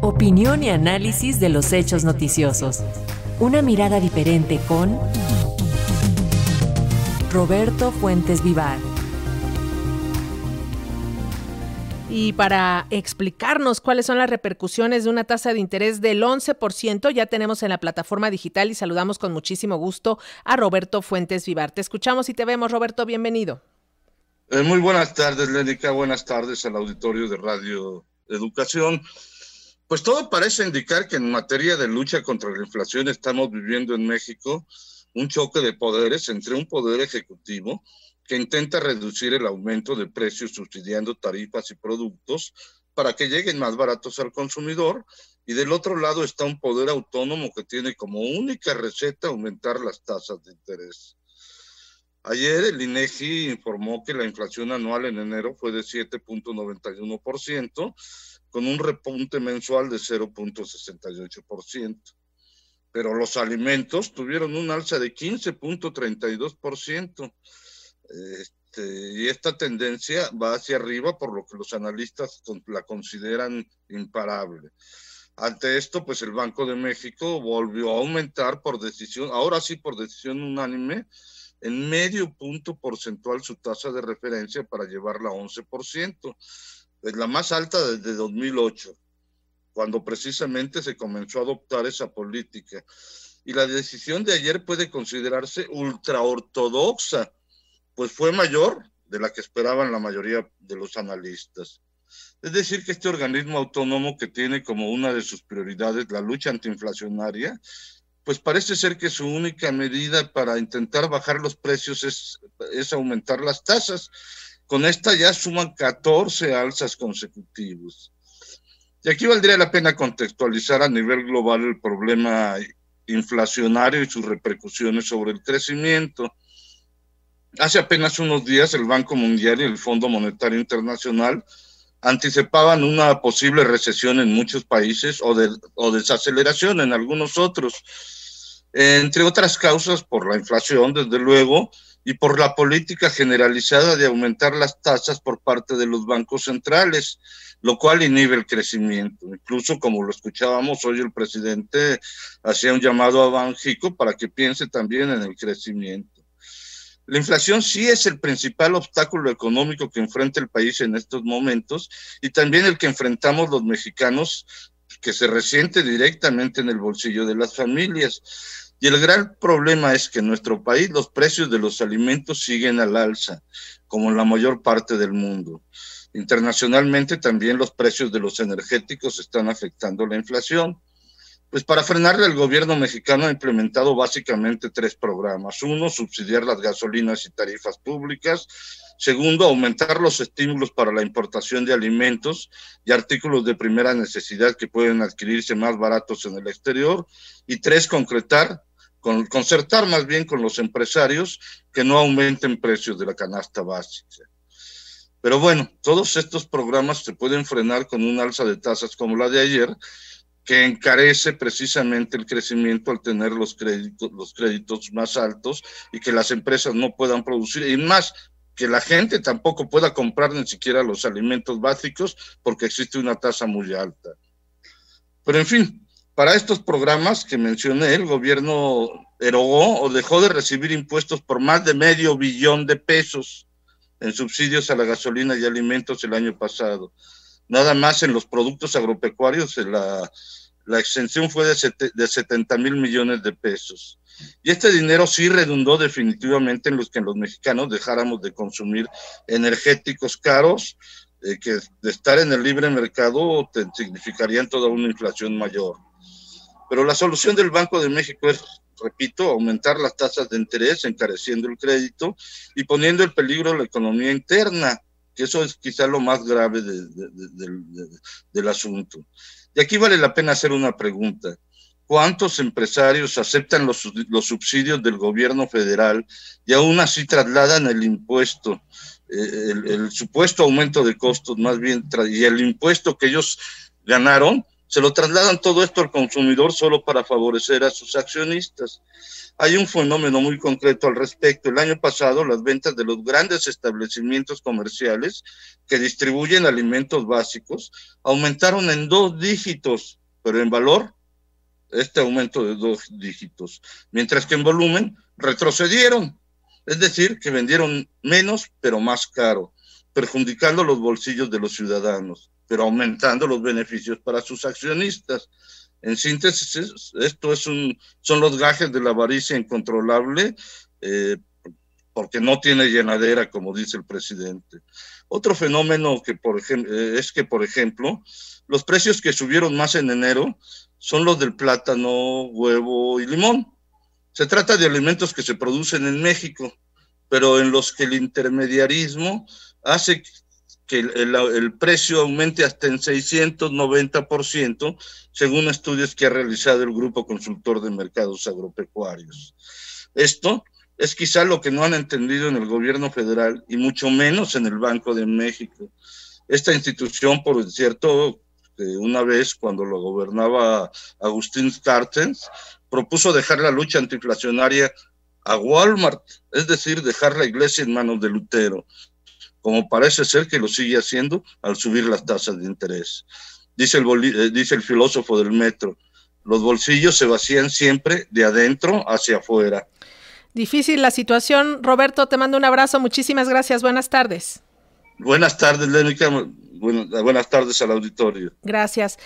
Opinión y análisis de los hechos noticiosos. Una mirada diferente con Roberto Fuentes Vivar. Y para explicarnos cuáles son las repercusiones de una tasa de interés del 11%, ya tenemos en la plataforma digital y saludamos con muchísimo gusto a Roberto Fuentes Vivar. Te escuchamos y te vemos, Roberto, bienvenido. Eh, muy buenas tardes, Lénica. Buenas tardes al auditorio de Radio Educación. Pues todo parece indicar que en materia de lucha contra la inflación estamos viviendo en México un choque de poderes entre un poder ejecutivo que intenta reducir el aumento de precios subsidiando tarifas y productos para que lleguen más baratos al consumidor y del otro lado está un poder autónomo que tiene como única receta aumentar las tasas de interés. Ayer el INEGI informó que la inflación anual en enero fue de 7.91%, con un repunte mensual de 0.68%. Pero los alimentos tuvieron un alza de 15.32%. Este, y esta tendencia va hacia arriba, por lo que los analistas la consideran imparable. Ante esto, pues el Banco de México volvió a aumentar por decisión, ahora sí por decisión unánime, en medio punto porcentual su tasa de referencia para llevarla a 11%, es la más alta desde 2008, cuando precisamente se comenzó a adoptar esa política. Y la decisión de ayer puede considerarse ultraortodoxa, pues fue mayor de la que esperaban la mayoría de los analistas. Es decir, que este organismo autónomo que tiene como una de sus prioridades la lucha antiinflacionaria, pues parece ser que su única medida para intentar bajar los precios es, es aumentar las tasas. Con esta ya suman 14 alzas consecutivas. Y aquí valdría la pena contextualizar a nivel global el problema inflacionario y sus repercusiones sobre el crecimiento. Hace apenas unos días el Banco Mundial y el Fondo Monetario Internacional anticipaban una posible recesión en muchos países o, o desaceleración en algunos otros entre otras causas por la inflación, desde luego, y por la política generalizada de aumentar las tasas por parte de los bancos centrales, lo cual inhibe el crecimiento. Incluso, como lo escuchábamos hoy, el presidente hacía un llamado a Banjico para que piense también en el crecimiento. La inflación sí es el principal obstáculo económico que enfrenta el país en estos momentos y también el que enfrentamos los mexicanos que se resiente directamente en el bolsillo de las familias. Y el gran problema es que en nuestro país los precios de los alimentos siguen al alza, como en la mayor parte del mundo. Internacionalmente también los precios de los energéticos están afectando la inflación. Pues para frenarle el gobierno mexicano ha implementado básicamente tres programas. Uno, subsidiar las gasolinas y tarifas públicas. Segundo, aumentar los estímulos para la importación de alimentos y artículos de primera necesidad que pueden adquirirse más baratos en el exterior. Y tres, concretar, con, concertar más bien con los empresarios que no aumenten precios de la canasta básica. Pero bueno, todos estos programas se pueden frenar con un alza de tasas como la de ayer, que encarece precisamente el crecimiento al tener los créditos, los créditos más altos y que las empresas no puedan producir. Y más, que la gente tampoco pueda comprar ni siquiera los alimentos básicos porque existe una tasa muy alta. Pero en fin, para estos programas que mencioné, el gobierno erogó o dejó de recibir impuestos por más de medio billón de pesos en subsidios a la gasolina y alimentos el año pasado. Nada más en los productos agropecuarios la, la exención fue de, de 70 mil millones de pesos. Y este dinero sí redundó definitivamente en los que los mexicanos dejáramos de consumir energéticos caros, eh, que de estar en el libre mercado significarían toda una inflación mayor. Pero la solución del Banco de México es, repito, aumentar las tasas de interés, encareciendo el crédito y poniendo en peligro la economía interna, que eso es quizá lo más grave de, de, de, del asunto. Y aquí vale la pena hacer una pregunta. ¿Cuántos empresarios aceptan los, los, subsidios del gobierno federal y aún así trasladan el impuesto, eh, el, el, supuesto aumento de costos más bien, y el impuesto que ellos ganaron se lo trasladan todo esto al consumidor solo para favorecer a sus accionistas. Hay un fenómeno muy concreto al respecto. El año pasado las ventas de los grandes establecimientos comerciales que distribuyen alimentos básicos aumentaron en dos dígitos, pero en valor, este aumento de dos dígitos, mientras que en volumen retrocedieron. Es decir, que vendieron menos, pero más caro, perjudicando los bolsillos de los ciudadanos, pero aumentando los beneficios para sus accionistas. En síntesis, esto es un, son los gajes de la avaricia incontrolable, eh, porque no tiene llenadera, como dice el presidente. Otro fenómeno que, por ejemplo, eh, es que, por ejemplo, los precios que subieron más en enero son los del plátano, huevo y limón. Se trata de alimentos que se producen en México, pero en los que el intermediarismo hace que el, precio aumente hasta en 690%, según estudios que ha realizado el Grupo Consultor de Mercados Agropecuarios. Esto es quizá lo que no han entendido en el gobierno federal y mucho menos en el Banco de México. Esta institución, por cierto, una vez cuando lo gobernaba Agustín Cartens, propuso dejar la lucha antiinflacionaria a Walmart, es decir, dejar la iglesia en manos de Lutero como parece ser que lo sigue haciendo al subir las tasas de interés. Dice el, eh, dice el filósofo del metro, los bolsillos se vacían siempre de adentro hacia afuera. Difícil la situación. Roberto, te mando un abrazo. Muchísimas gracias. Buenas tardes. Buenas tardes, Lénica. Buenas, buenas tardes al auditorio. Gracias.